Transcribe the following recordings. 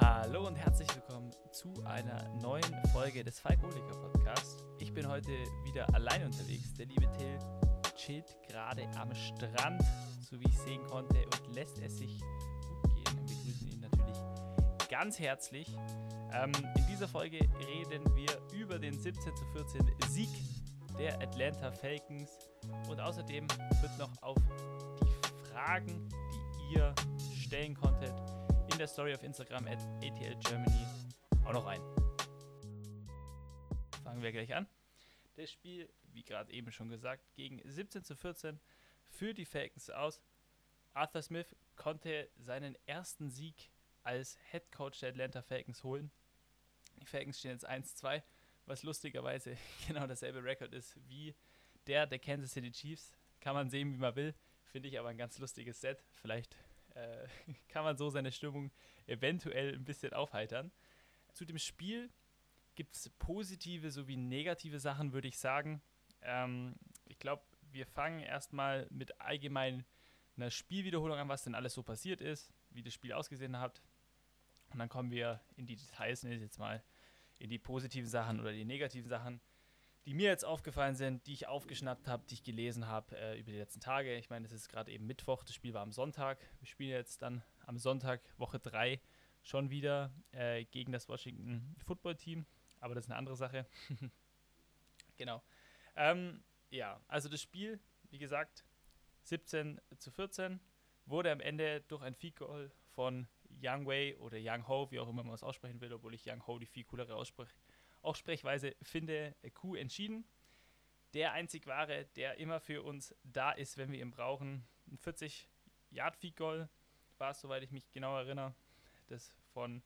Hallo und herzlich willkommen zu einer neuen Folge des Falkoliker Podcast. Ich bin heute wieder allein unterwegs. Der liebe Till chillt gerade am Strand, so wie ich sehen konnte, und lässt es sich gut gehen. Wir grüßen ihn natürlich ganz herzlich. Ähm, in dieser Folge reden wir über den 17 zu 14 Sieg der Atlanta Falcons und außerdem wird noch auf die Fragen, ihr stellen konntet, in der Story auf Instagram at ATL Germany auch noch ein. Fangen wir gleich an. Das Spiel, wie gerade eben schon gesagt, gegen 17 zu 14 für die Falcons aus. Arthur Smith konnte seinen ersten Sieg als Head Coach der Atlanta Falcons holen. Die Falcons stehen jetzt 1-2, was lustigerweise genau dasselbe Rekord ist wie der der Kansas City Chiefs. Kann man sehen, wie man will. Finde ich aber ein ganz lustiges Set. Vielleicht äh, kann man so seine Stimmung eventuell ein bisschen aufheitern. Zu dem Spiel gibt es positive sowie negative Sachen, würde ich sagen. Ähm, ich glaube, wir fangen erstmal mit allgemein einer Spielwiederholung an, was denn alles so passiert ist, wie das Spiel ausgesehen hat. Und dann kommen wir in die Details, ne, jetzt mal in die positiven Sachen oder die negativen Sachen, die mir jetzt aufgefallen sind, die ich aufgeschnappt habe, die ich gelesen habe äh, über die letzten Tage. Ich meine, es ist gerade eben Mittwoch, das Spiel war am Sonntag. Wir spielen jetzt dann am Sonntag, Woche 3, schon wieder äh, gegen das Washington Football Team. Aber das ist eine andere Sache. genau. Ähm, ja, also das Spiel, wie gesagt, 17 zu 14, wurde am Ende durch ein Field Goal von Yang Wei oder Yang Ho, wie auch immer man es aussprechen will, obwohl ich Yang Ho die viel coolere Aussprech Aussprechweise finde, Q entschieden. Der einzig wahre, der immer für uns da ist, wenn wir ihn brauchen. Ein 40 Yard Field Goal war es, soweit ich mich genau erinnere. Das von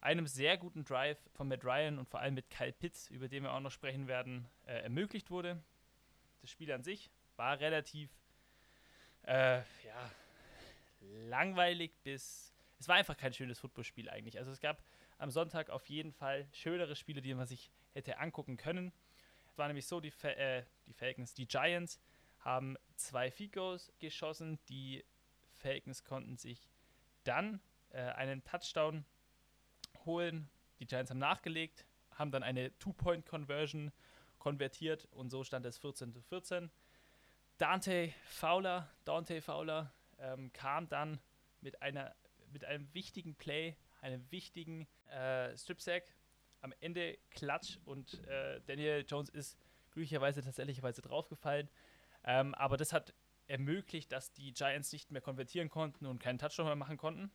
einem sehr guten Drive von Matt Ryan und vor allem mit Kyle Pitts, über den wir auch noch sprechen werden, äh, ermöglicht wurde. Das Spiel an sich war relativ äh, ja, langweilig bis. Es war einfach kein schönes Footballspiel eigentlich. Also es gab am Sonntag auf jeden Fall schönere Spiele, die man sich hätte angucken können. Es war nämlich so, die, Fa äh, die Falcons, die Giants haben zwei Ficos geschossen. Die Falcons konnten sich dann äh, einen Touchdown holen. Die Giants haben nachgelegt, haben dann eine Two-Point-Conversion konvertiert und so stand es 14 zu 14. Dante Fowler, Dante Fowler ähm, kam dann mit, einer, mit einem wichtigen Play, einem wichtigen äh, Strip-Sack. Am Ende Klatsch und äh, Daniel Jones ist glücklicherweise tatsächlicherweise draufgefallen. Ähm, aber das hat ermöglicht, dass die Giants nicht mehr konvertieren konnten und keinen Touchdown mehr machen konnten.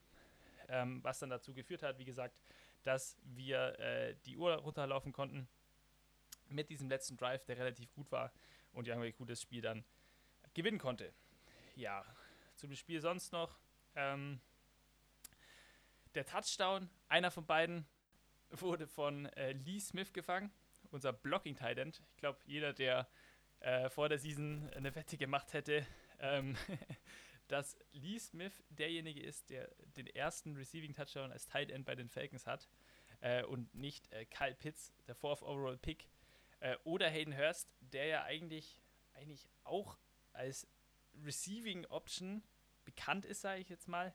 Ähm, was dann dazu geführt hat, wie gesagt, dass wir äh, die Uhr runterlaufen konnten mit diesem letzten Drive, der relativ gut war und ja, ein gutes Spiel dann gewinnen konnte. Ja, zum Spiel sonst noch. Ähm, der Touchdown, einer von beiden, wurde von äh, Lee Smith gefangen, unser Blocking Tight End. Ich glaube, jeder, der äh, vor der Season eine Wette gemacht hätte, ähm, dass Lee Smith derjenige ist, der den ersten Receiving Touchdown als Tight End bei den Falcons hat äh, und nicht äh, Kyle Pitts, der Fourth Overall Pick, äh, oder Hayden Hurst, der ja eigentlich, eigentlich auch als Receiving Option bekannt ist, sage ich jetzt mal.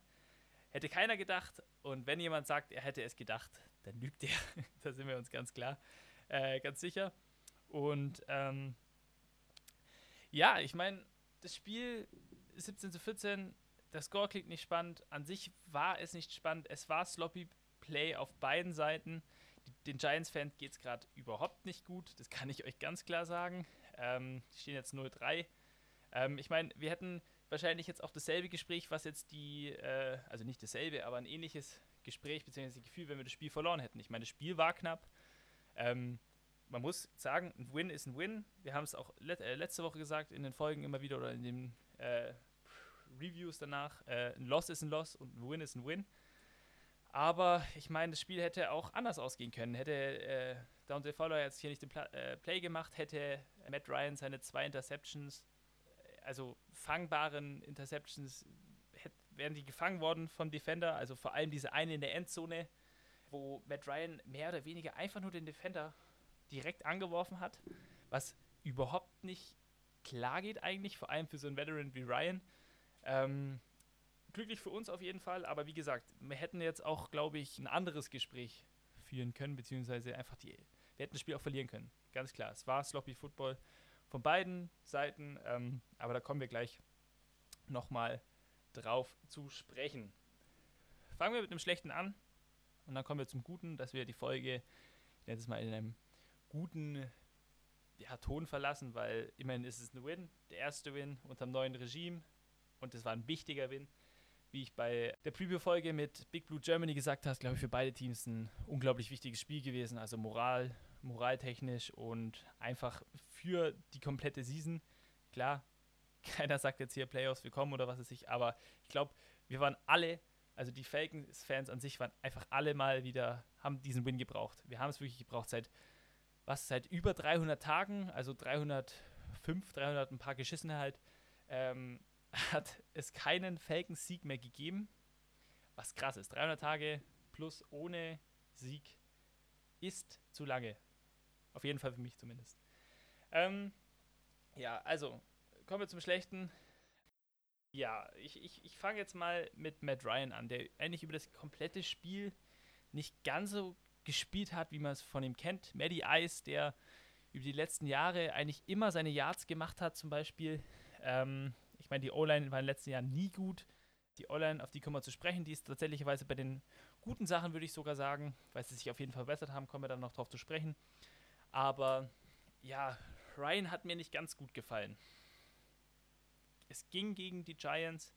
Hätte keiner gedacht. Und wenn jemand sagt, er hätte es gedacht, dann lügt er. da sind wir uns ganz klar, äh, ganz sicher. Und ähm, ja, ich meine, das Spiel 17 zu 14, der Score klingt nicht spannend. An sich war es nicht spannend. Es war sloppy Play auf beiden Seiten. Den Giants-Fans geht es gerade überhaupt nicht gut. Das kann ich euch ganz klar sagen. Ähm, die stehen jetzt 0-3. Ähm, ich meine, wir hätten wahrscheinlich jetzt auch dasselbe Gespräch, was jetzt die, äh, also nicht dasselbe, aber ein ähnliches Gespräch bzw. Gefühl, wenn wir das Spiel verloren hätten. Ich meine, das Spiel war knapp. Ähm, man muss sagen, ein Win ist ein Win. Wir haben es auch let äh, letzte Woche gesagt, in den Folgen immer wieder oder in den äh, Reviews danach. Äh, ein Loss ist ein Loss und ein Win ist ein Win. Aber ich meine, das Spiel hätte auch anders ausgehen können. Hätte äh, Dante Fowler jetzt hier nicht den Pla äh, Play gemacht, hätte Matt Ryan seine zwei Interceptions also fangbaren Interceptions wären die gefangen worden vom Defender, also vor allem diese eine in der Endzone, wo Matt Ryan mehr oder weniger einfach nur den Defender direkt angeworfen hat, was überhaupt nicht klar geht eigentlich, vor allem für so einen Veteran wie Ryan. Ähm, glücklich für uns auf jeden Fall, aber wie gesagt, wir hätten jetzt auch, glaube ich, ein anderes Gespräch führen können, beziehungsweise einfach die, wir hätten das Spiel auch verlieren können. Ganz klar, es war Sloppy Football von beiden Seiten, ähm, aber da kommen wir gleich nochmal drauf zu sprechen. Fangen wir mit einem schlechten an und dann kommen wir zum Guten, dass wir die Folge, ich mal in einem guten ja, Ton verlassen, weil immerhin ist es ein Win, der erste Win unter dem neuen Regime und es war ein wichtiger Win. Wie ich bei der Preview-Folge mit Big Blue Germany gesagt habe, glaube ich für beide Teams ein unglaublich wichtiges Spiel gewesen. Also Moral, moraltechnisch und einfach für die komplette Season. Klar, keiner sagt jetzt hier Playoffs willkommen oder was weiß ich, aber ich glaube, wir waren alle, also die Falcons-Fans an sich waren einfach alle mal wieder, haben diesen Win gebraucht. Wir haben es wirklich gebraucht seit, was, seit über 300 Tagen, also 305, 300 ein paar Geschissene halt, ähm, hat es keinen Falcons-Sieg mehr gegeben, was krass ist. 300 Tage plus ohne Sieg ist zu lange. Auf jeden Fall für mich zumindest. Ähm, ja, also kommen wir zum Schlechten. Ja, ich, ich, ich fange jetzt mal mit Matt Ryan an, der eigentlich über das komplette Spiel nicht ganz so gespielt hat, wie man es von ihm kennt. Maddie Ice, der über die letzten Jahre eigentlich immer seine Yards gemacht hat, zum Beispiel. Ähm, ich meine, die O-Line war in den letzten Jahren nie gut. Die O-Line, auf die kommen wir zu sprechen, die ist tatsächlicherweise bei den guten Sachen, würde ich sogar sagen, weil sie sich auf jeden Fall verbessert haben, kommen wir dann noch drauf zu sprechen. Aber ja, Ryan hat mir nicht ganz gut gefallen. Es ging gegen die Giants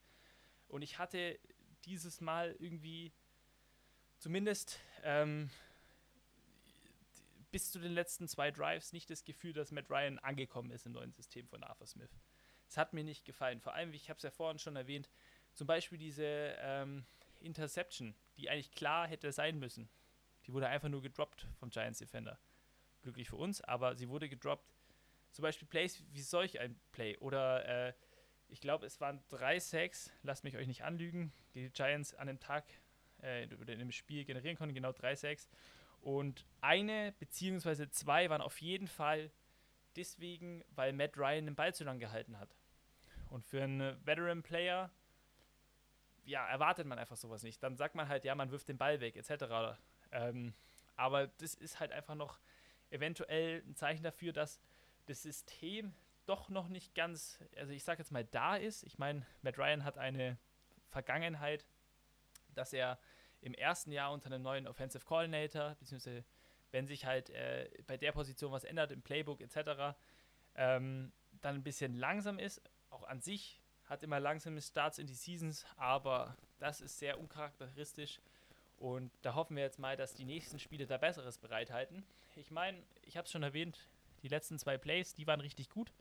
und ich hatte dieses Mal irgendwie zumindest ähm, bis zu den letzten zwei Drives nicht das Gefühl, dass Matt Ryan angekommen ist im neuen System von Arthur Smith. Es hat mir nicht gefallen. Vor allem, ich habe es ja vorhin schon erwähnt, zum Beispiel diese ähm, Interception, die eigentlich klar hätte sein müssen. Die wurde einfach nur gedroppt vom Giants Defender glücklich für uns, aber sie wurde gedroppt. Zum Beispiel Plays wie solch ein Play. Oder äh, ich glaube, es waren drei Sacks, lasst mich euch nicht anlügen, die Giants an dem Tag äh, oder in dem Spiel generieren konnten, genau drei Sacks. Und eine beziehungsweise zwei waren auf jeden Fall deswegen, weil Matt Ryan den Ball zu lang gehalten hat. Und für einen Veteran-Player, ja, erwartet man einfach sowas nicht. Dann sagt man halt, ja, man wirft den Ball weg, etc. Ähm, aber das ist halt einfach noch eventuell ein Zeichen dafür, dass das System doch noch nicht ganz, also ich sage jetzt mal, da ist. Ich meine, Matt Ryan hat eine Vergangenheit, dass er im ersten Jahr unter einem neuen Offensive Coordinator, beziehungsweise wenn sich halt äh, bei der Position was ändert im Playbook etc., ähm, dann ein bisschen langsam ist. Auch an sich hat immer langsame Starts in die Seasons, aber das ist sehr uncharakteristisch und da hoffen wir jetzt mal, dass die nächsten Spiele da Besseres bereithalten. Ich meine, ich habe es schon erwähnt, die letzten zwei Plays, die waren richtig gut.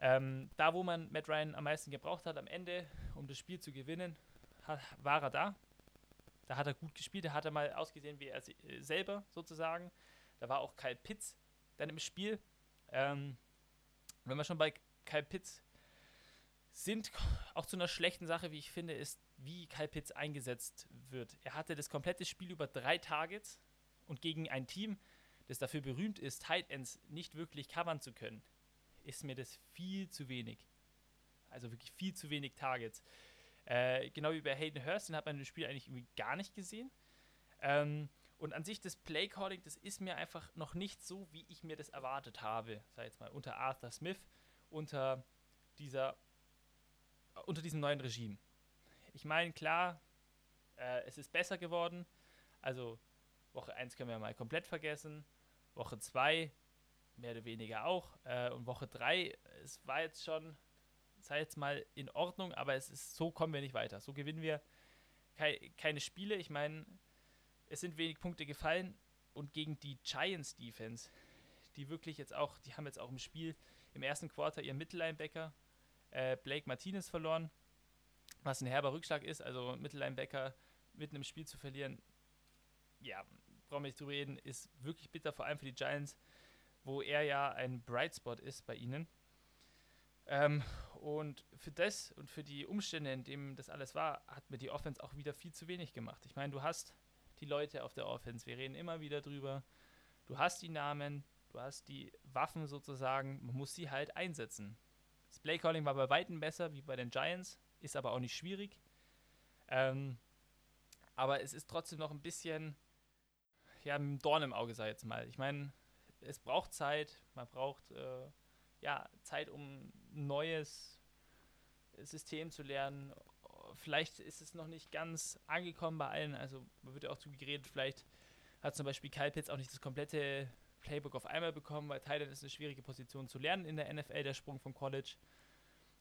Ähm, da, wo man Matt Ryan am meisten gebraucht hat, am Ende, um das Spiel zu gewinnen, hat, war er da. Da hat er gut gespielt, da hat er mal ausgesehen wie er äh, selber sozusagen. Da war auch Kyle Pitts dann im Spiel. Ähm, wenn wir schon bei Kyle Pitts sind, auch zu einer schlechten Sache, wie ich finde, ist wie Kyle Pitts eingesetzt wird. Er hatte das komplette Spiel über drei Targets und gegen ein Team, das dafür berühmt ist, Tight Ends nicht wirklich covern zu können, ist mir das viel zu wenig. Also wirklich viel zu wenig Targets. Äh, genau wie bei Hayden Hurst, den hat man im Spiel eigentlich irgendwie gar nicht gesehen. Ähm, und an sich das Playcalling, das ist mir einfach noch nicht so, wie ich mir das erwartet habe, sag jetzt mal, unter Arthur Smith, unter dieser, unter diesem neuen Regime. Ich meine, klar, äh, es ist besser geworden. Also Woche 1 können wir mal komplett vergessen. Woche 2 mehr oder weniger auch. Äh, und Woche 3, es war jetzt schon, sei jetzt mal in Ordnung, aber es ist, so kommen wir nicht weiter. So gewinnen wir kei keine Spiele. Ich meine, es sind wenig Punkte gefallen und gegen die Giants Defense, die wirklich jetzt auch, die haben jetzt auch im Spiel im ersten Quarter ihren Mittellinebacker äh, Blake Martinez verloren was ein herber Rückschlag ist, also Mittellinebacker mitten im Spiel zu verlieren, ja, brauchen wir nicht drüber reden, ist wirklich bitter, vor allem für die Giants, wo er ja ein Bright Spot ist bei ihnen. Ähm, und für das und für die Umstände, in denen das alles war, hat mir die Offense auch wieder viel zu wenig gemacht. Ich meine, du hast die Leute auf der Offense, wir reden immer wieder drüber. Du hast die Namen, du hast die Waffen sozusagen, man muss sie halt einsetzen. Das Playcalling war bei weitem besser wie bei den Giants, ist aber auch nicht schwierig. Ähm, aber es ist trotzdem noch ein bisschen, ja, ein Dorn im Auge, ich jetzt mal. Ich meine, es braucht Zeit, man braucht äh, ja, Zeit, um ein neues System zu lernen. Vielleicht ist es noch nicht ganz angekommen bei allen. Also, man wird ja auch zugeredet, vielleicht hat zum Beispiel Kyle Pitts auch nicht das komplette Playbook auf einmal bekommen, weil Thailand ist eine schwierige Position zu lernen in der NFL, der Sprung vom College.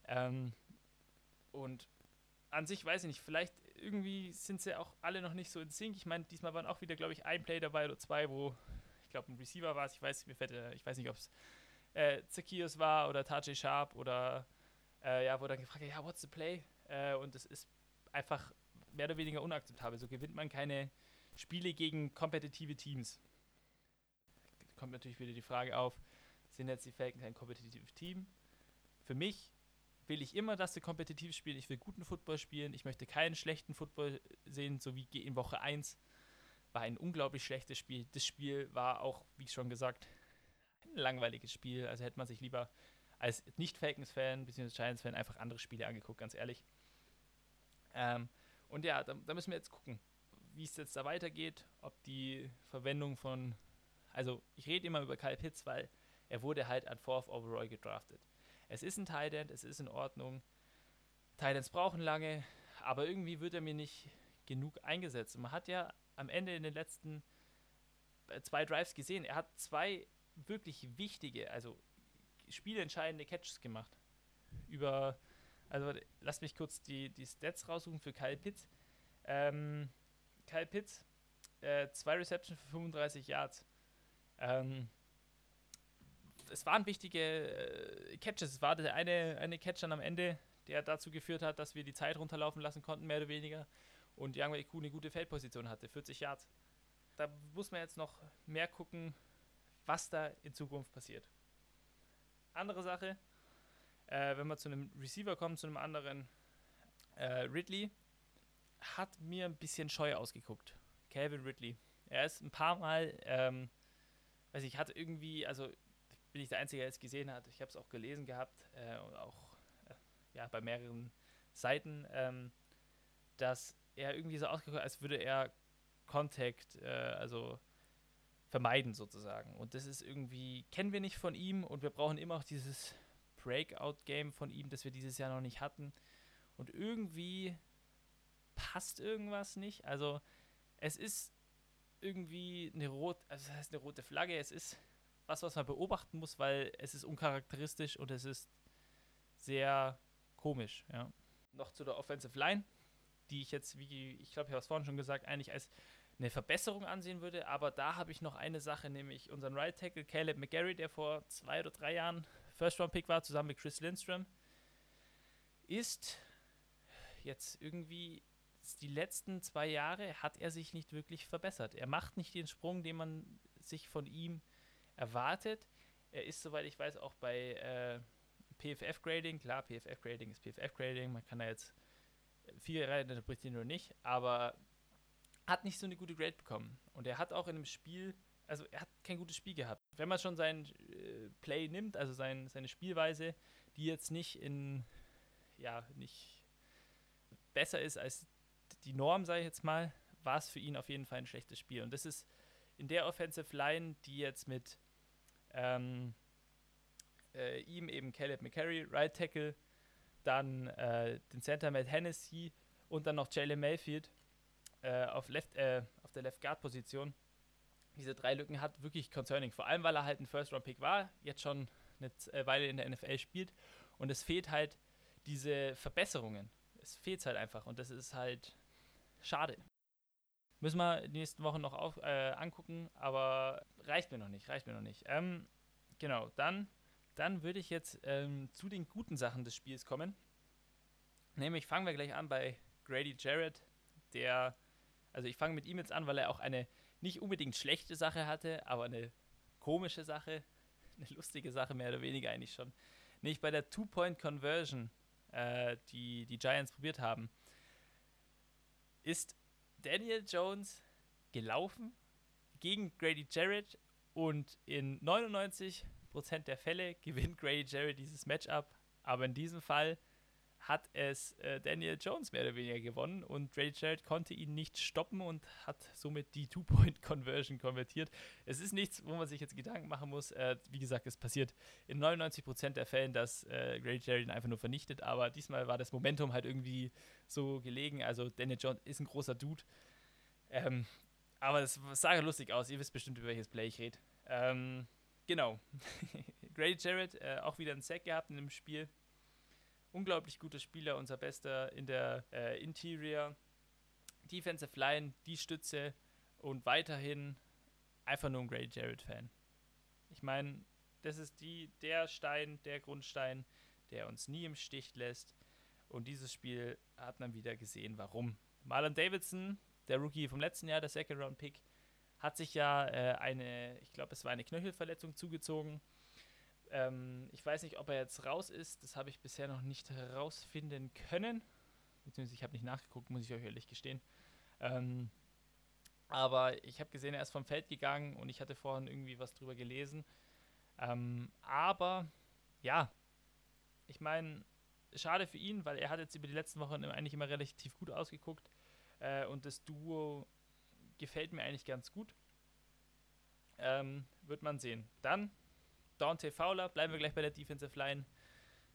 Ähm, und an sich weiß ich nicht, vielleicht irgendwie sind sie auch alle noch nicht so in Sync. Ich meine, diesmal waren auch wieder, glaube ich, ein Play dabei oder zwei, wo ich glaube, ein Receiver war es. Ich weiß, mir fällt, äh, ich weiß nicht, ob es äh, Zacchaeus war oder Tajay Sharp oder äh, ja, wo dann gefragt ja, what's the play? Äh, und das ist einfach mehr oder weniger unakzeptabel. So gewinnt man keine Spiele gegen kompetitive Teams. Kommt natürlich wieder die Frage auf, sind jetzt die Falcons ein kompetitives Team? Für mich will ich immer, dass sie kompetitiv spielen. Ich will guten Football spielen. Ich möchte keinen schlechten Football sehen, so wie in Woche 1 war ein unglaublich schlechtes Spiel. Das Spiel war auch, wie schon gesagt, ein langweiliges Spiel. Also hätte man sich lieber als Nicht-Falcons-Fan bzw. Giants-Fan einfach andere Spiele angeguckt, ganz ehrlich. Ähm, und ja, da, da, müssen wir jetzt gucken, wie es jetzt da weitergeht, ob die Verwendung von, also ich rede immer über Kyle Pitts, weil er wurde halt an Fourth Overall gedraftet. Es ist ein Tight es ist in Ordnung. Tight brauchen lange, aber irgendwie wird er mir nicht genug eingesetzt. Und man hat ja am Ende in den letzten äh, zwei Drives gesehen, er hat zwei wirklich wichtige, also spielentscheidende Catches gemacht. Über, also lasst mich kurz die, die Stats raussuchen für Kyle Pitts. Ähm, Kyle Pitts, äh, zwei Receptions für 35 Yards. Ähm, es waren wichtige äh, Catches. Es war der eine, eine Catch dann am Ende, der dazu geführt hat, dass wir die Zeit runterlaufen lassen konnten, mehr oder weniger. Und Young Iku eine gute Feldposition hatte, 40 Yards. Da muss man jetzt noch mehr gucken, was da in Zukunft passiert. Andere Sache, äh, wenn wir zu einem Receiver kommen, zu einem anderen, äh, Ridley hat mir ein bisschen scheu ausgeguckt. Calvin Ridley. Er ist ein paar Mal, ähm, weiß ich, hatte irgendwie, also bin ich der Einzige, der es gesehen hat. Ich habe es auch gelesen gehabt äh, und auch äh, ja, bei mehreren Seiten, ähm, dass er irgendwie so ausgeguckt als würde er Contact, äh, also vermeiden sozusagen. Und das ist irgendwie, kennen wir nicht von ihm und wir brauchen immer auch dieses Breakout-Game von ihm, das wir dieses Jahr noch nicht hatten. Und irgendwie passt irgendwas nicht. Also es ist irgendwie eine rote, also das heißt eine rote Flagge, es ist was, was man beobachten muss, weil es ist uncharakteristisch und es ist sehr komisch, ja. Noch zu der Offensive Line, die ich jetzt, wie ich glaube, ich habe es vorhin schon gesagt, eigentlich als eine Verbesserung ansehen würde. Aber da habe ich noch eine Sache, nämlich unseren Right Tackle Caleb McGarry, der vor zwei oder drei Jahren First Round Pick war, zusammen mit Chris Lindstrom, ist jetzt irgendwie die letzten zwei Jahre hat er sich nicht wirklich verbessert. Er macht nicht den Sprung, den man sich von ihm erwartet. Er ist, soweit ich weiß, auch bei äh, PFF-Grading. Klar, PFF-Grading ist PFF-Grading. Man kann da jetzt viel rein interpretieren oder nicht. Aber hat nicht so eine gute Grade bekommen. Und er hat auch in einem Spiel, also er hat kein gutes Spiel gehabt. Wenn man schon sein äh, Play nimmt, also sein, seine Spielweise, die jetzt nicht in, ja, nicht besser ist als die Norm, sage ich jetzt mal, war es für ihn auf jeden Fall ein schlechtes Spiel. Und das ist in der Offensive Line, die jetzt mit ähm, äh, ihm eben Caleb McCarry, Right Tackle, dann äh, den Center Matt Hennessy und dann noch Jalen Mayfield äh, auf, Left, äh, auf der Left Guard Position diese drei Lücken hat, wirklich concerning. Vor allem, weil er halt ein First-Round-Pick war, jetzt schon eine äh, Weile in der NFL spielt und es fehlt halt diese Verbesserungen. Es fehlt halt einfach und das ist halt schade. Müssen wir die nächsten Wochen noch auf, äh, angucken, aber reicht mir noch nicht, reicht mir noch nicht. Ähm, genau, dann, dann würde ich jetzt ähm, zu den guten Sachen des Spiels kommen. Nämlich fangen wir gleich an bei Grady Jarrett, der also ich fange mit ihm jetzt an, weil er auch eine nicht unbedingt schlechte Sache hatte, aber eine komische Sache, eine lustige Sache mehr oder weniger eigentlich schon. Nicht bei der Two-Point-Conversion, äh, die die Giants probiert haben, ist Daniel Jones gelaufen gegen Grady Jarrett und in 99% der Fälle gewinnt Grady Jarrett dieses Matchup, aber in diesem Fall hat es äh, Daniel Jones mehr oder weniger gewonnen und Ray Jarrett konnte ihn nicht stoppen und hat somit die Two-Point-Conversion konvertiert. Es ist nichts, wo man sich jetzt Gedanken machen muss. Äh, wie gesagt, es passiert in 99% der Fällen, dass äh, Ray Jarrett ihn einfach nur vernichtet, aber diesmal war das Momentum halt irgendwie so gelegen. Also Daniel Jones ist ein großer Dude. Ähm, aber es sah ja lustig aus. Ihr wisst bestimmt, über welches Play ich rede. Ähm, genau. Grady Jarrett äh, auch wieder einen Sack gehabt in dem Spiel unglaublich guter Spieler, unser bester in der äh, Interior. Defensive Line, die Stütze und weiterhin einfach nur ein Grady Jarrett-Fan. Ich meine, das ist die, der Stein, der Grundstein, der uns nie im Stich lässt. Und dieses Spiel hat man wieder gesehen, warum. Marlon Davidson, der Rookie vom letzten Jahr, der Second Round Pick, hat sich ja äh, eine, ich glaube, es war eine Knöchelverletzung zugezogen. Ähm, ich weiß nicht, ob er jetzt raus ist. Das habe ich bisher noch nicht herausfinden können. Beziehungsweise ich habe nicht nachgeguckt, muss ich euch ehrlich gestehen. Ähm, aber ich habe gesehen, er ist vom Feld gegangen und ich hatte vorhin irgendwie was drüber gelesen. Ähm, aber ja, ich meine, schade für ihn, weil er hat jetzt über die letzten Wochen eigentlich immer relativ gut ausgeguckt. Äh, und das Duo gefällt mir eigentlich ganz gut. Ähm, wird man sehen. Dann Dante Fowler, bleiben wir gleich bei der Defensive Line.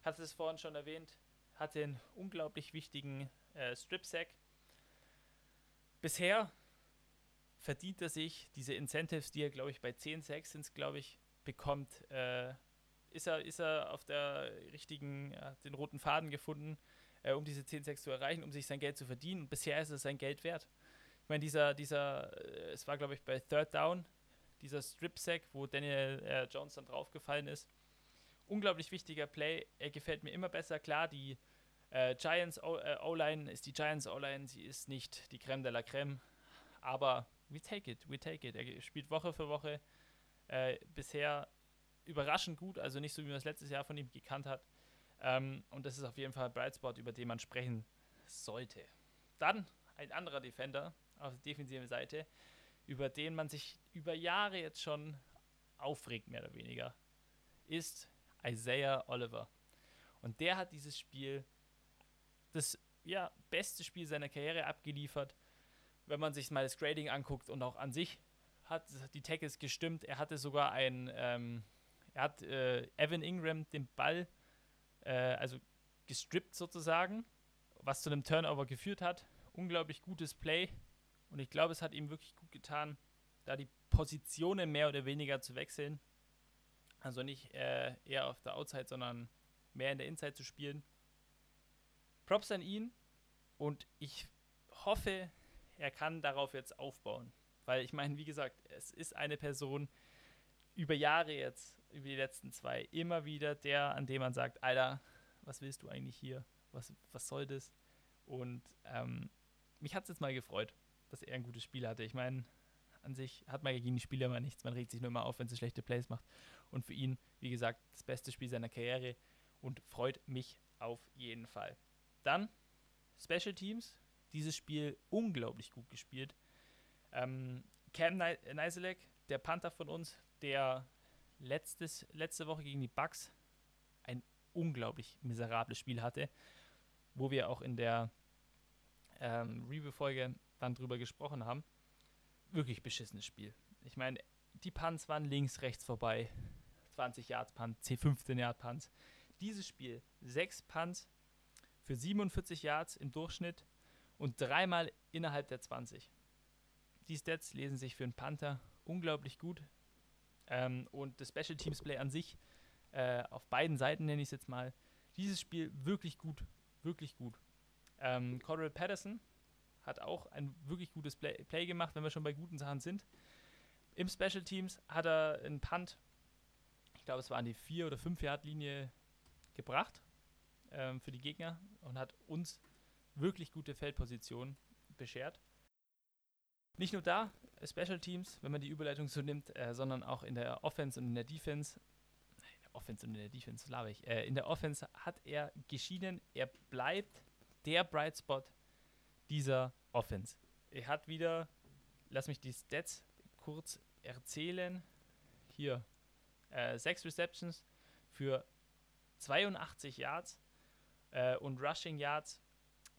Hatte es vorhin schon erwähnt, hat den unglaublich wichtigen äh, Strip-Sack. Bisher verdient er sich diese Incentives, die er, glaube ich, bei 10 Sacks sind, glaube ich, bekommt. Äh, ist, er, ist er auf der richtigen, ja, den roten Faden gefunden, äh, um diese 10 Sacks zu erreichen, um sich sein Geld zu verdienen. Und bisher ist es sein Geld wert. Ich meine, dieser, dieser, äh, es war, glaube ich, bei Third Down, dieser Strip-Sack, wo Daniel äh, Jones dann draufgefallen ist. Unglaublich wichtiger Play. Er gefällt mir immer besser. Klar, die äh, Giants äh, O-Line ist die Giants O-Line. Sie ist nicht die Creme de la Creme. Aber we take it, we take it. Er spielt Woche für Woche. Äh, bisher überraschend gut, also nicht so, wie man es letztes Jahr von ihm gekannt hat. Ähm, und das ist auf jeden Fall ein Brightspot, über den man sprechen sollte. Dann ein anderer Defender auf der defensiven Seite, über den man sich über Jahre jetzt schon aufregt, mehr oder weniger, ist Isaiah Oliver. Und der hat dieses Spiel, das ja, beste Spiel seiner Karriere abgeliefert. Wenn man sich mal das Grading anguckt und auch an sich hat die Tackles gestimmt. Er hatte sogar ein, ähm, er hat äh, Evan Ingram den Ball, äh, also gestrippt sozusagen, was zu einem Turnover geführt hat. Unglaublich gutes Play. Und ich glaube, es hat ihm wirklich gut getan, da die Positionen mehr oder weniger zu wechseln. Also nicht äh, eher auf der Outside, sondern mehr in der Inside zu spielen. Props an ihn und ich hoffe, er kann darauf jetzt aufbauen. Weil ich meine, wie gesagt, es ist eine Person über Jahre jetzt, über die letzten zwei, immer wieder der, an dem man sagt, Alter, was willst du eigentlich hier? Was, was soll das? Und ähm, mich hat es jetzt mal gefreut dass er ein gutes Spiel hatte. Ich meine, an sich hat man gegen die Spieler immer nichts. Man regt sich nur immer auf, wenn sie schlechte Plays macht. Und für ihn, wie gesagt, das beste Spiel seiner Karriere und freut mich auf jeden Fall. Dann Special Teams. Dieses Spiel unglaublich gut gespielt. Ähm, Cam Neiselek, der Panther von uns, der letztes, letzte Woche gegen die Bucks ein unglaublich miserables Spiel hatte, wo wir auch in der ähm, Review-Folge dann drüber gesprochen haben. Wirklich beschissenes Spiel. Ich meine, die Punts waren links, rechts vorbei. 20 Yards Punt, C15 Yard Punts. Dieses Spiel, sechs Punts für 47 Yards im Durchschnitt und dreimal innerhalb der 20. Die Stats lesen sich für einen Panther unglaublich gut. Ähm, und das Special Teams Play an sich, äh, auf beiden Seiten nenne ich es jetzt mal, dieses Spiel wirklich gut, wirklich gut. Ähm, Cordell Patterson hat auch ein wirklich gutes Play, Play, gemacht, wenn wir schon bei guten Sachen sind. Im Special Teams hat er einen Punt, ich glaube, es war an die 4- oder 5-Yard-Linie gebracht ähm, für die Gegner und hat uns wirklich gute Feldpositionen beschert. Nicht nur da, Special Teams, wenn man die Überleitung so nimmt, äh, sondern auch in der Offense und in der Defense. In der Offense und in der Defense, laber ich. Äh, in der Offense hat er geschieden. Er bleibt der Bright Spot dieser Offense. Er hat wieder, lass mich die Stats kurz erzählen. Hier, äh, sechs Receptions für 82 Yards Äh, und Rushing Yards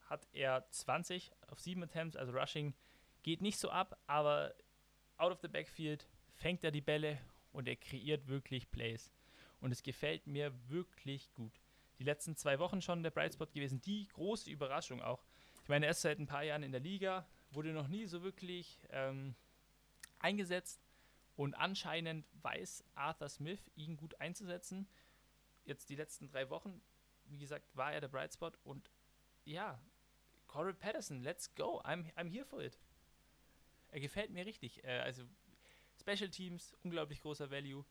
hat er 20 auf 7 Attempts. Also Rushing geht nicht so ab, aber out of the backfield fängt er die Bälle und er kreiert wirklich Plays. Und es gefällt mir wirklich gut. Die letzten zwei Wochen schon der Bright Spot gewesen. Die große Überraschung auch. Ich meine, er ist seit ein paar Jahren in der Liga, wurde noch nie so wirklich ähm, eingesetzt. Und anscheinend weiß Arthur Smith, ihn gut einzusetzen. Jetzt die letzten drei Wochen, wie gesagt, war er der Bright Spot. Und ja, Corey Patterson, let's go. I'm, I'm here for it. Er gefällt mir richtig. Äh, also Special Teams, unglaublich großer Value.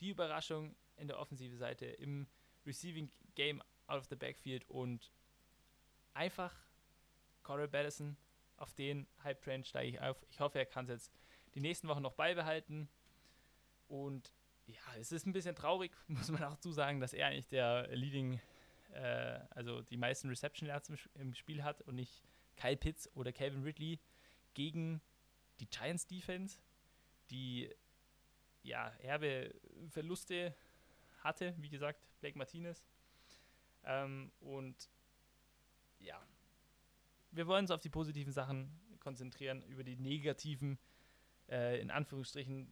Die Überraschung in der offensive Seite, im Receiving Game out of the backfield und einfach Corey Patterson, auf den Hype Train steige ich auf. Ich hoffe, er kann es jetzt die nächsten Wochen noch beibehalten. Und ja, es ist ein bisschen traurig, muss man auch zusagen, dass er eigentlich der Leading, äh, also die meisten Reception Yards im, im, Spiel hat und nicht Kyle Pitts oder Calvin Ridley gegen die Giants Defense, die ja herbe Verluste hatte, wie gesagt, Blake Martinez. Ähm, und ja, wir wollen uns auf die positiven Sachen konzentrieren, über die negativen, äh, in Anführungsstrichen,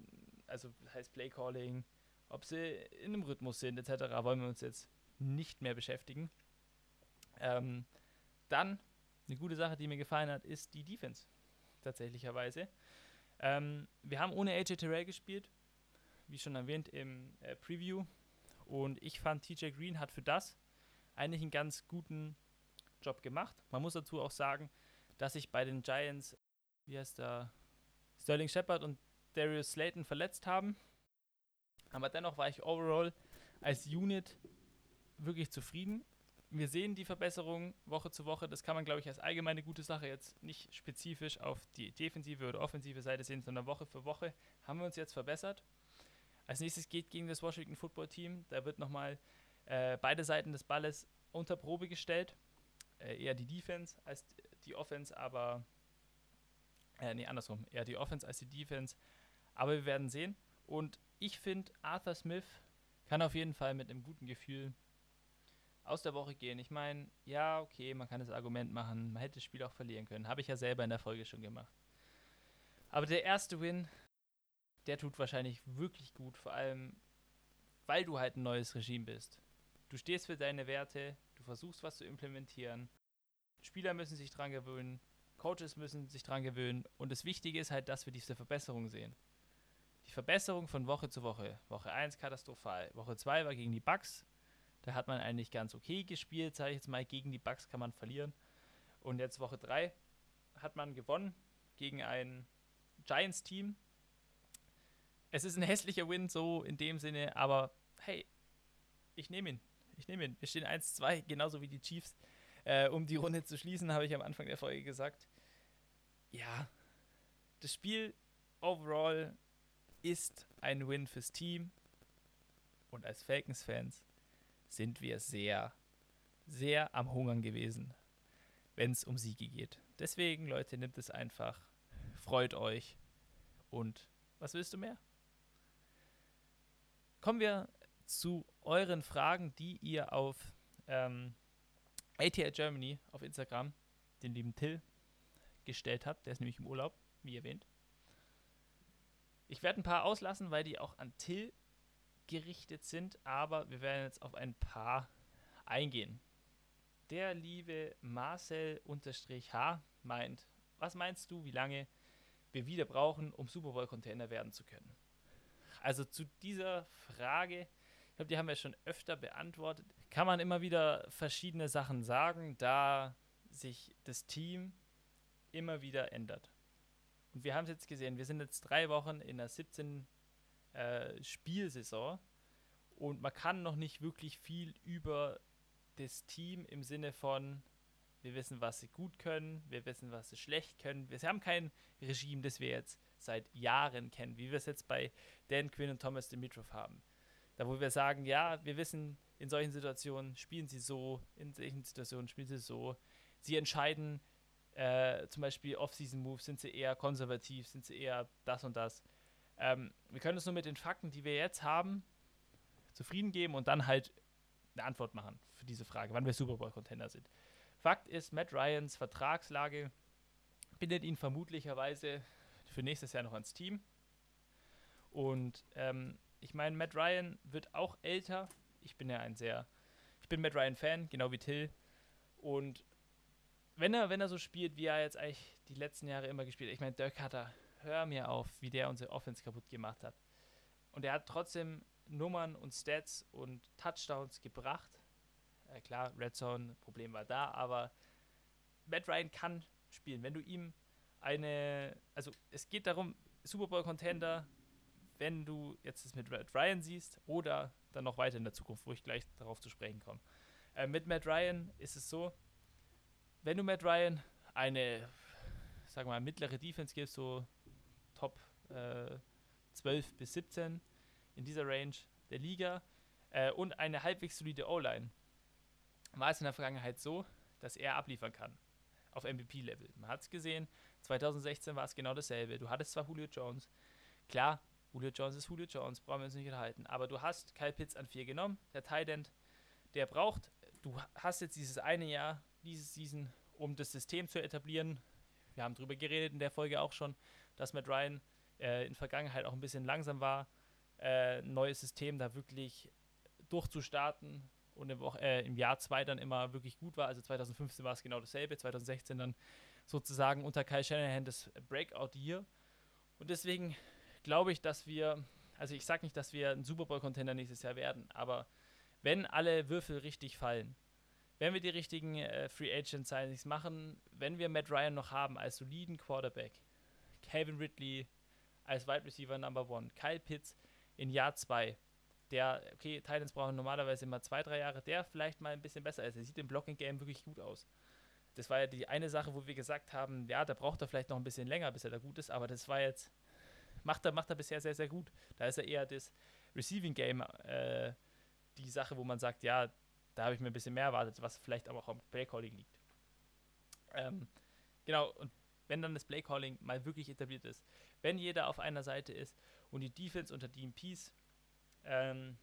also das heißt Playcalling, ob sie in einem Rhythmus sind, etc., wollen wir uns jetzt nicht mehr beschäftigen. Ähm, dann, eine gute Sache, die mir gefallen hat, ist die Defense, tatsächlicherweise. Ähm, wir haben ohne AJ Terrell gespielt, wie schon erwähnt im äh, Preview. Und ich fand, TJ Green hat für das eigentlich einen ganz guten Job gemacht. Man muss dazu auch sagen, dass sich bei den Giants, wie heißt der, Sterling Shepard und Darius Slayton verletzt haben. Aber dennoch war ich overall als Unit wirklich zufrieden. Wir sehen die Verbesserung Woche zu Woche. Das kann man, glaube ich, als allgemeine gute Sache jetzt nicht spezifisch auf die defensive oder offensive Seite sehen, sondern Woche für Woche haben wir uns jetzt verbessert. Als nächstes geht gegen das Washington Football Team. Da wird nochmal äh, beide Seiten des Balles unter Probe gestellt. Äh, eher die Defense als die Offense, aber äh, nee, andersrum. Eher die Offense als die Defense. Aber wir werden sehen. Und ich finde, Arthur Smith kann auf jeden Fall mit einem guten Gefühl aus der Woche gehen. Ich meine, ja, okay, man kann das Argument machen, man hätte das Spiel auch verlieren können. Habe ich ja selber in der Folge schon gemacht. Aber der erste Win der tut wahrscheinlich wirklich gut, vor allem weil du halt ein neues Regime bist. Du stehst für deine Werte, versuchst was zu implementieren. Spieler müssen sich dran gewöhnen, Coaches müssen sich dran gewöhnen und das Wichtige ist halt, dass wir diese Verbesserung sehen. Die Verbesserung von Woche zu Woche. Woche 1 katastrophal. Woche 2 war gegen die Bucks. Da hat man eigentlich ganz okay gespielt, sage ich jetzt mal. Gegen die Bucks kann man verlieren. Und jetzt Woche 3 hat man gewonnen gegen ein Giants-Team, es ist ein hässlicher Win, so in dem Sinne, aber hey, ich nehme ihn. Ich nehme ihn. Wir stehen 1-2, genauso wie die Chiefs. Äh, um die Runde zu schließen, habe ich am Anfang der Folge gesagt. Ja, das Spiel overall ist ein Win fürs Team. Und als Falcons-Fans sind wir sehr, sehr am Hungern gewesen, wenn es um Siege geht. Deswegen, Leute, nimmt es einfach. Freut euch. Und was willst du mehr? kommen wir zu euren Fragen, die ihr auf ähm, ATL Germany auf Instagram, den lieben Till, gestellt habt. Der ist nämlich im Urlaub, wie erwähnt. Ich werde ein paar auslassen, weil die auch an Till gerichtet sind, aber wir werden jetzt auf ein paar eingehen. Der liebe Marcel-H meint, was meinst du, wie lange wir wieder brauchen, um Super Bowl-Container werden zu können? Also zu dieser Frage, ich glaube, die haben wir schon öfter beantwortet, kann man immer wieder verschiedene Sachen sagen, da sich das Team immer wieder ändert. Und wir haben es jetzt gesehen, wir sind jetzt drei Wochen in der 17 äh, Spielsaison und man kann noch nicht wirklich viel über das Team im Sinne von, wir wissen, was sie gut können, wir wissen, was sie schlecht können. Wir haben kein Regime, das wir jetzt seit Jahren kennen, wie wir es jetzt bei Dan Quinn und Thomas Dimitrov haben. Da wo wir sagen, ja, wir wissen, in solchen Situationen spielen sie so, in solchen Situationen spielen sie so. Sie entscheiden äh, zum Beispiel Off-Season-Moves, sind sie eher konservativ, sind sie eher das und das. Ähm, wir können uns nur mit den Fakten, die wir jetzt haben, zufrieden geben und dann halt eine Antwort machen für diese Frage, wann wir Super Bowl-Contender sind. Fakt ist, Matt Ryans Vertragslage bindet ihn vermutlicherweise für nächstes Jahr noch ans Team. Und ähm, ich meine, Matt Ryan wird auch älter. Ich bin ja ein sehr, ich bin Matt Ryan-Fan, genau wie Till. Und wenn er, wenn er so spielt, wie er jetzt eigentlich die letzten Jahre immer gespielt hat, ich meine, Dirk Cutter, hör mir auf, wie der unsere Offense kaputt gemacht hat. Und er hat trotzdem Nummern und Stats und Touchdowns gebracht. Äh, klar, Red Zone, Problem war da, aber Matt Ryan kann spielen. Wenn du ihm eine, also es geht darum, Super Bowl Contender, wenn du jetzt das mit Matt Ryan siehst oder dann noch weiter in der Zukunft, wo ich gleich darauf zu sprechen komme. Äh, mit Matt Ryan ist es so, wenn du Matt Ryan eine, wir mal, mittlere Defense gibst, so Top äh, 12 bis 17 in dieser Range der Liga äh, und eine halbwegs solide O-Line, war es in der Vergangenheit so, dass er abliefern kann auf MVP-Level. Man hat es gesehen, 2016 war es genau dasselbe. Du hattest zwar Julio Jones, klar, Julio Jones ist Julio Jones, brauchen wir uns nicht unterhalten, aber du hast Kyle Pitts an 4 genommen, der Tight der braucht, du hast jetzt dieses eine Jahr, dieses Season, um das System zu etablieren. Wir haben darüber geredet in der Folge auch schon, dass Matt Ryan äh, in Vergangenheit auch ein bisschen langsam war, äh, ein neues System da wirklich durchzustarten und im, äh, im Jahr 2 dann immer wirklich gut war. Also 2015 war es genau dasselbe, 2016 dann sozusagen unter Kyle Shanahan das Breakout-Year. Und deswegen glaube ich, dass wir, also ich sage nicht, dass wir ein Super Bowl-Contender nächstes Jahr werden, aber wenn alle Würfel richtig fallen, wenn wir die richtigen äh, Free Agent Signings machen, wenn wir Matt Ryan noch haben als soliden Quarterback, Calvin Ridley als Wide Receiver Number One, Kyle Pitts in Jahr 2, der, okay, Titans brauchen normalerweise immer zwei, drei Jahre, der vielleicht mal ein bisschen besser ist. Er sieht im Blocking Game wirklich gut aus. Das war ja die eine Sache, wo wir gesagt haben, ja, da braucht er vielleicht noch ein bisschen länger, bis er da gut ist, aber das war jetzt, macht er, macht er bisher sehr, sehr gut. Da ist er eher das Receiving Game, äh, die Sache, wo man sagt, ja, da habe ich mir ein bisschen mehr erwartet, was vielleicht aber auch am Playcalling liegt. Ähm, genau, und wenn dann das Playcalling mal wirklich etabliert ist, wenn jeder auf einer Seite ist und die Defense unter DMPs, ähm,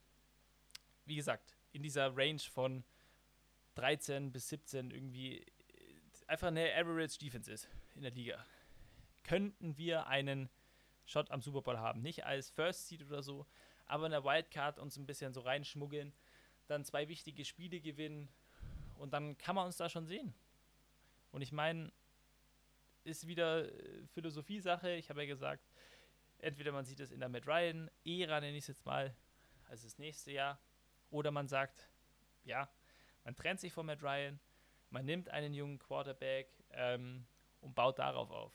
wie gesagt, in dieser Range von 13 bis 17 irgendwie äh, einfach eine Average Defense ist in der Liga, könnten wir einen Shot am Super Bowl haben. Nicht als First Seed oder so, aber in der Wildcard uns ein bisschen so reinschmuggeln, dann zwei wichtige Spiele gewinnen und dann kann man uns da schon sehen. Und ich meine, ist wieder äh, Philosophie-Sache. Ich habe ja gesagt, entweder man sieht es in der Matt Ryan-Ära, nenne ich es jetzt mal, also das nächste Jahr, oder man sagt, ja, man trennt sich von Matt Ryan, man nimmt einen jungen Quarterback ähm, und baut darauf auf.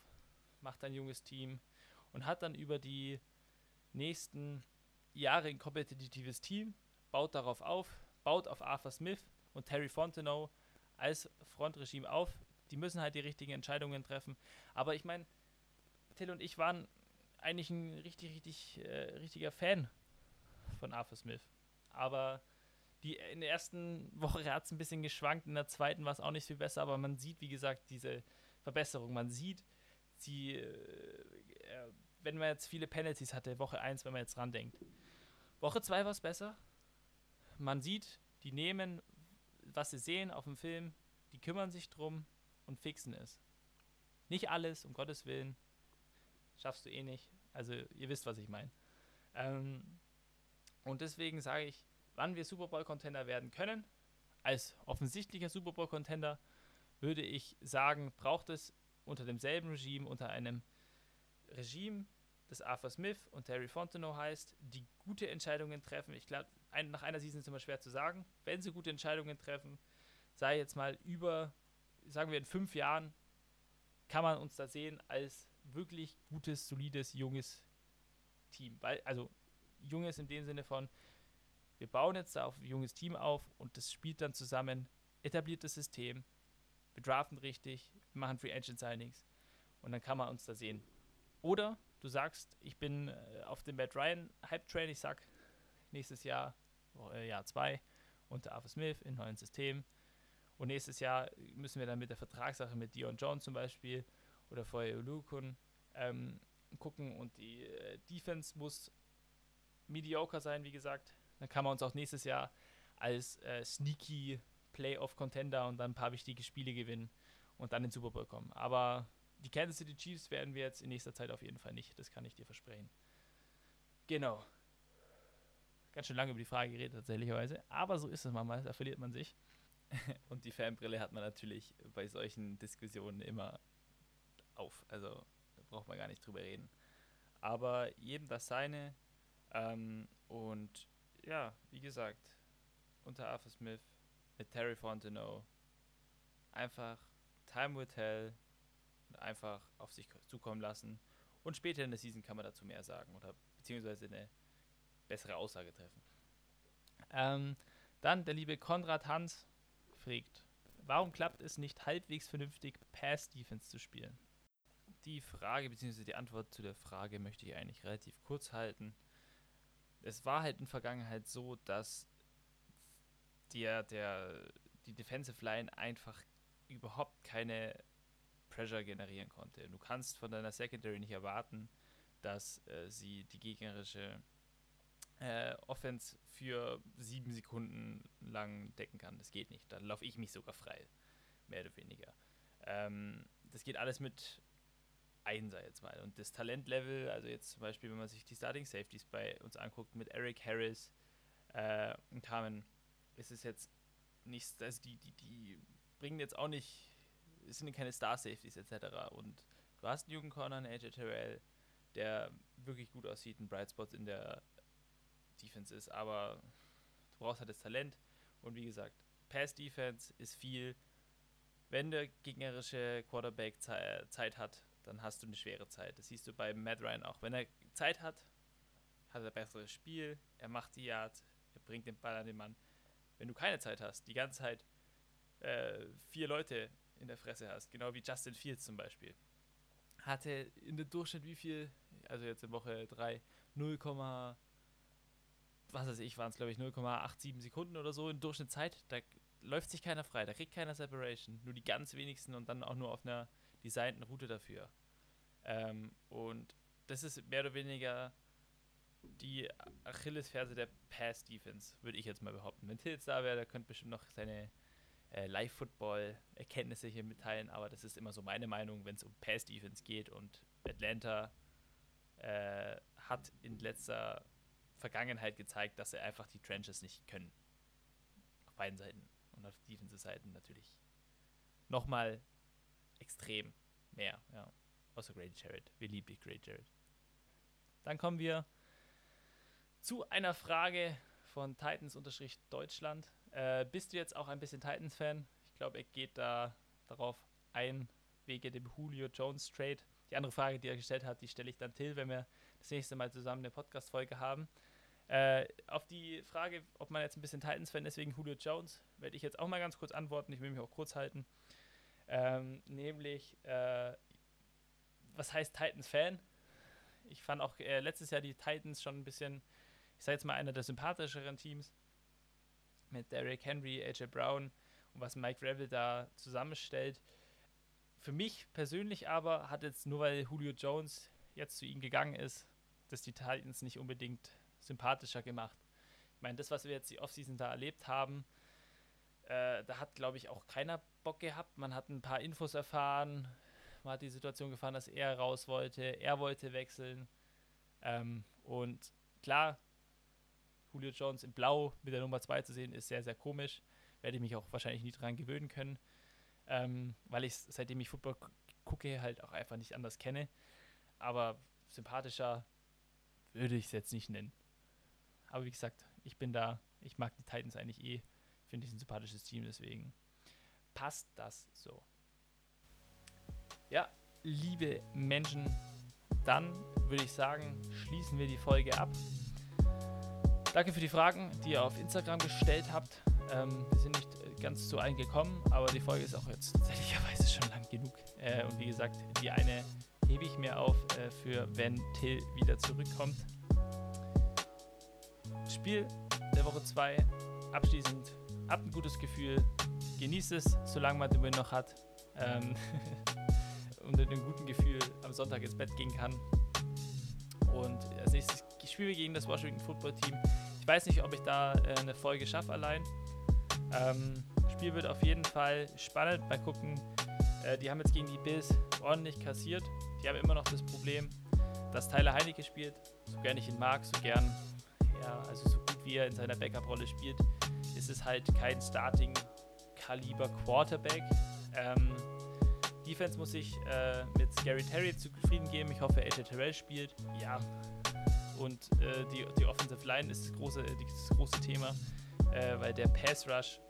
Macht ein junges Team und hat dann über die nächsten Jahre ein kompetitives Team, baut darauf auf, baut auf Arthur Smith und Terry Fontenot als Frontregime auf. Die müssen halt die richtigen Entscheidungen treffen. Aber ich meine, Till und ich waren eigentlich ein richtig, richtig, äh, richtiger Fan von Arthur Smith. Aber die, in der ersten Woche hat es ein bisschen geschwankt, in der zweiten war es auch nicht viel besser, aber man sieht, wie gesagt, diese Verbesserung. Man sieht, sie, äh, wenn man jetzt viele Penalties hatte, Woche 1, wenn man jetzt dran denkt. Woche 2 war es besser. Man sieht, die nehmen, was sie sehen auf dem Film, die kümmern sich drum und fixen es. Nicht alles, um Gottes Willen. Schaffst du eh nicht. Also, ihr wisst, was ich meine. Ähm, und deswegen sage ich, wann wir Super Bowl-Contender werden können, als offensichtlicher Super Bowl-Contender, würde ich sagen, braucht es unter demselben Regime, unter einem Regime, das Arthur Smith und Terry Fontenot heißt, die gute Entscheidungen treffen. Ich glaube, ein, nach einer Season ist es immer schwer zu sagen. Wenn sie gute Entscheidungen treffen, sei jetzt mal über, sagen wir in fünf Jahren, kann man uns da sehen als wirklich gutes, solides, junges Team. Weil, also junges in dem Sinne von, wir bauen jetzt da auf ein junges Team auf und das spielt dann zusammen, etabliert das System, wir draften richtig, wir machen Free Agent Signings und dann kann man uns da sehen. Oder du sagst, ich bin äh, auf dem Matt Ryan Hype Train, ich sag nächstes Jahr, äh, Jahr zwei, unter Arthur Smith in neuen System. Und nächstes Jahr müssen wir dann mit der Vertragssache mit Dion Jones zum Beispiel oder vorher Ulukun ähm, gucken und die äh, Defense muss mediocre sein, wie gesagt. Dann kann man uns auch nächstes Jahr als äh, sneaky Playoff-Contender und dann ein paar wichtige Spiele gewinnen und dann in den Super Bowl kommen. Aber die Kansas City Chiefs werden wir jetzt in nächster Zeit auf jeden Fall nicht. Das kann ich dir versprechen. Genau. Ganz schön lange über die Frage geredet, tatsächlicherweise. Aber so ist es manchmal, da verliert man sich. Und die Fanbrille hat man natürlich bei solchen Diskussionen immer auf. Also da braucht man gar nicht drüber reden. Aber jedem das seine. Ähm, und ja, wie gesagt, unter Arthur Smith mit Terry Fontenot einfach Time will tell einfach auf sich zukommen lassen. Und später in der Season kann man dazu mehr sagen oder beziehungsweise eine bessere Aussage treffen. Ähm, dann der liebe Konrad Hans fragt, warum klappt es nicht halbwegs vernünftig, Pass-Defense zu spielen? Die Frage beziehungsweise die Antwort zu der Frage möchte ich eigentlich relativ kurz halten. Es war halt in der Vergangenheit so, dass der, der, die Defensive Line einfach überhaupt keine Pressure generieren konnte. Du kannst von deiner Secondary nicht erwarten, dass äh, sie die gegnerische äh, Offense für sieben Sekunden lang decken kann. Das geht nicht. Dann laufe ich mich sogar frei. Mehr oder weniger. Ähm, das geht alles mit Einser jetzt mal. Und das Talentlevel, also jetzt zum Beispiel, wenn man sich die Starting Safeties bei uns anguckt, mit Eric Harris äh, und Carmen, ist es jetzt nicht, also die, die, die bringen jetzt auch nicht, es sind keine Star Safeties etc. Und du hast einen jungen Corner, einen AJ Terrell, der wirklich gut aussieht, ein Bright Spot in der Defense ist, aber du brauchst halt das Talent. Und wie gesagt, Pass Defense ist viel. Wenn der gegnerische Quarterback Zeit hat, dann hast du eine schwere Zeit. Das siehst du bei Matt Ryan auch. Wenn er Zeit hat, hat er besseres Spiel, er macht die Yard, er bringt den Ball an den Mann. Wenn du keine Zeit hast, die ganze Zeit äh, vier Leute in der Fresse hast, genau wie Justin Fields zum Beispiel, hatte in der Durchschnitt wie viel, also jetzt in Woche 3, 0, was weiß ich, waren es glaube ich 0,87 Sekunden oder so in Durchschnittszeit. Da läuft sich keiner frei, da kriegt keiner Separation, nur die ganz wenigsten und dann auch nur auf einer designten Route dafür. Ähm, und das ist mehr oder weniger die Achillesferse der Pass-Defense, würde ich jetzt mal behaupten. Wenn Tills da wäre, der könnte bestimmt noch seine äh, Live-Football-Erkenntnisse hier mitteilen, aber das ist immer so meine Meinung, wenn es um Pass-Defense geht und Atlanta äh, hat in letzter Vergangenheit gezeigt, dass sie einfach die Trenches nicht können. Auf beiden Seiten. Und auf Defensive-Seiten natürlich nochmal extrem mehr. Ja. Außer Great Jared. Wir lieben dich, Great Jared. Dann kommen wir zu einer Frage von Titans-Deutschland. Äh, bist du jetzt auch ein bisschen Titans-Fan? Ich glaube, er geht da darauf ein, wegen dem Julio Jones Trade. Die andere Frage, die er gestellt hat, die stelle ich dann Till, wenn wir das nächste Mal zusammen eine Podcast-Folge haben. Äh, auf die Frage, ob man jetzt ein bisschen Titans-Fan ist wegen Julio Jones, werde ich jetzt auch mal ganz kurz antworten. Ich will mich auch kurz halten. Ähm, nämlich, äh, was heißt Titans-Fan? Ich fand auch äh, letztes Jahr die Titans schon ein bisschen, ich sage jetzt mal, einer der sympathischeren Teams. Mit Derrick Henry, AJ Brown und was Mike Revel da zusammenstellt. Für mich persönlich aber hat jetzt nur weil Julio Jones jetzt zu ihnen gegangen ist, dass die Titans nicht unbedingt sympathischer gemacht. Ich meine, das, was wir jetzt die Offseason da erlebt haben, äh, da hat, glaube ich, auch keiner Bock gehabt. Man hat ein paar Infos erfahren. Man hat die Situation gefahren, dass er raus wollte. Er wollte wechseln. Ähm, und klar, Julio Jones in Blau mit der Nummer 2 zu sehen, ist sehr, sehr komisch. Werde ich mich auch wahrscheinlich nie dran gewöhnen können. Ähm, weil ich seitdem ich Football gucke, halt auch einfach nicht anders kenne. Aber sympathischer würde ich es jetzt nicht nennen. Aber wie gesagt, ich bin da. Ich mag die Titans eigentlich eh. Finde ich ein sympathisches Team, deswegen passt das so. Ja, liebe Menschen, dann würde ich sagen, schließen wir die Folge ab. Danke für die Fragen, die ihr auf Instagram gestellt habt. Ähm, wir sind nicht äh, ganz zu allen gekommen, aber die Folge ist auch jetzt tatsächlicherweise schon lang genug. Äh, und wie gesagt, die eine hebe ich mir auf äh, für, wenn Till wieder zurückkommt. Spiel der Woche 2. Abschließend, habt ein gutes Gefühl. Genießt es, solange man den Win noch hat. Ähm, und mit einem guten Gefühl am Sonntag ins Bett gehen kann. Und als nächstes spielen wir gegen das Washington Football Team. Ich weiß nicht, ob ich da äh, eine Folge schaffe allein. Ähm, Spiel wird auf jeden Fall spannend. Mal gucken. Äh, die haben jetzt gegen die Bills ordentlich kassiert. Die haben immer noch das Problem, dass Tyler Heinecke spielt. So gern ich ihn mag, so gern, ja, also so gut wie er in seiner Backup-Rolle spielt, ist es halt kein Starting-Kaliber Quarterback. Ähm, Defense muss ich äh, mit Gary Terry zufrieden geben. Ich hoffe, AJ Terrell spielt. Ja. Und äh, die, die Offensive Line ist das große, das große Thema, äh, weil der Pass Rush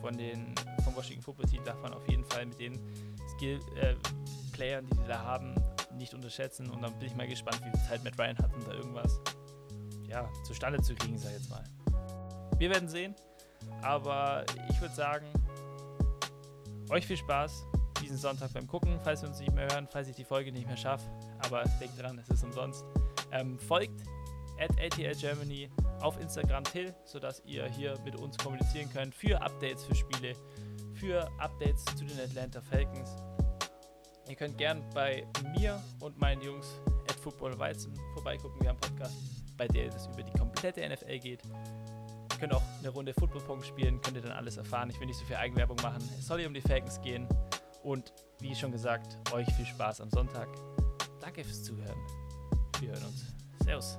von den, vom Washington Football Team darf man auf jeden Fall mit den Skill-Playern, äh, die sie da haben, nicht unterschätzen. Und dann bin ich mal gespannt, wie viel Zeit Matt Ryan hat, um da irgendwas ja, zustande zu kriegen, sag ich jetzt mal. Wir werden sehen. Aber ich würde sagen, euch viel Spaß diesen Sonntag beim Gucken, falls wir uns nicht mehr hören, falls ich die Folge nicht mehr schaffe. Aber denkt dran, es ist umsonst. Ähm, folgt at ATL Germany auf Instagram Till, sodass ihr hier mit uns kommunizieren könnt für Updates für Spiele, für Updates zu den Atlanta Falcons. Ihr könnt gern bei mir und meinen Jungs at Football Weizen vorbeigucken. Wir haben einen Podcast, bei dem es über die komplette NFL geht. Ihr könnt auch eine Runde Football spielen, könnt ihr dann alles erfahren. Ich will nicht so viel Eigenwerbung machen. Es soll hier um die Falcons gehen. Und wie schon gesagt, euch viel Spaß am Sonntag. Danke fürs Zuhören. Gjør altså. Se oss.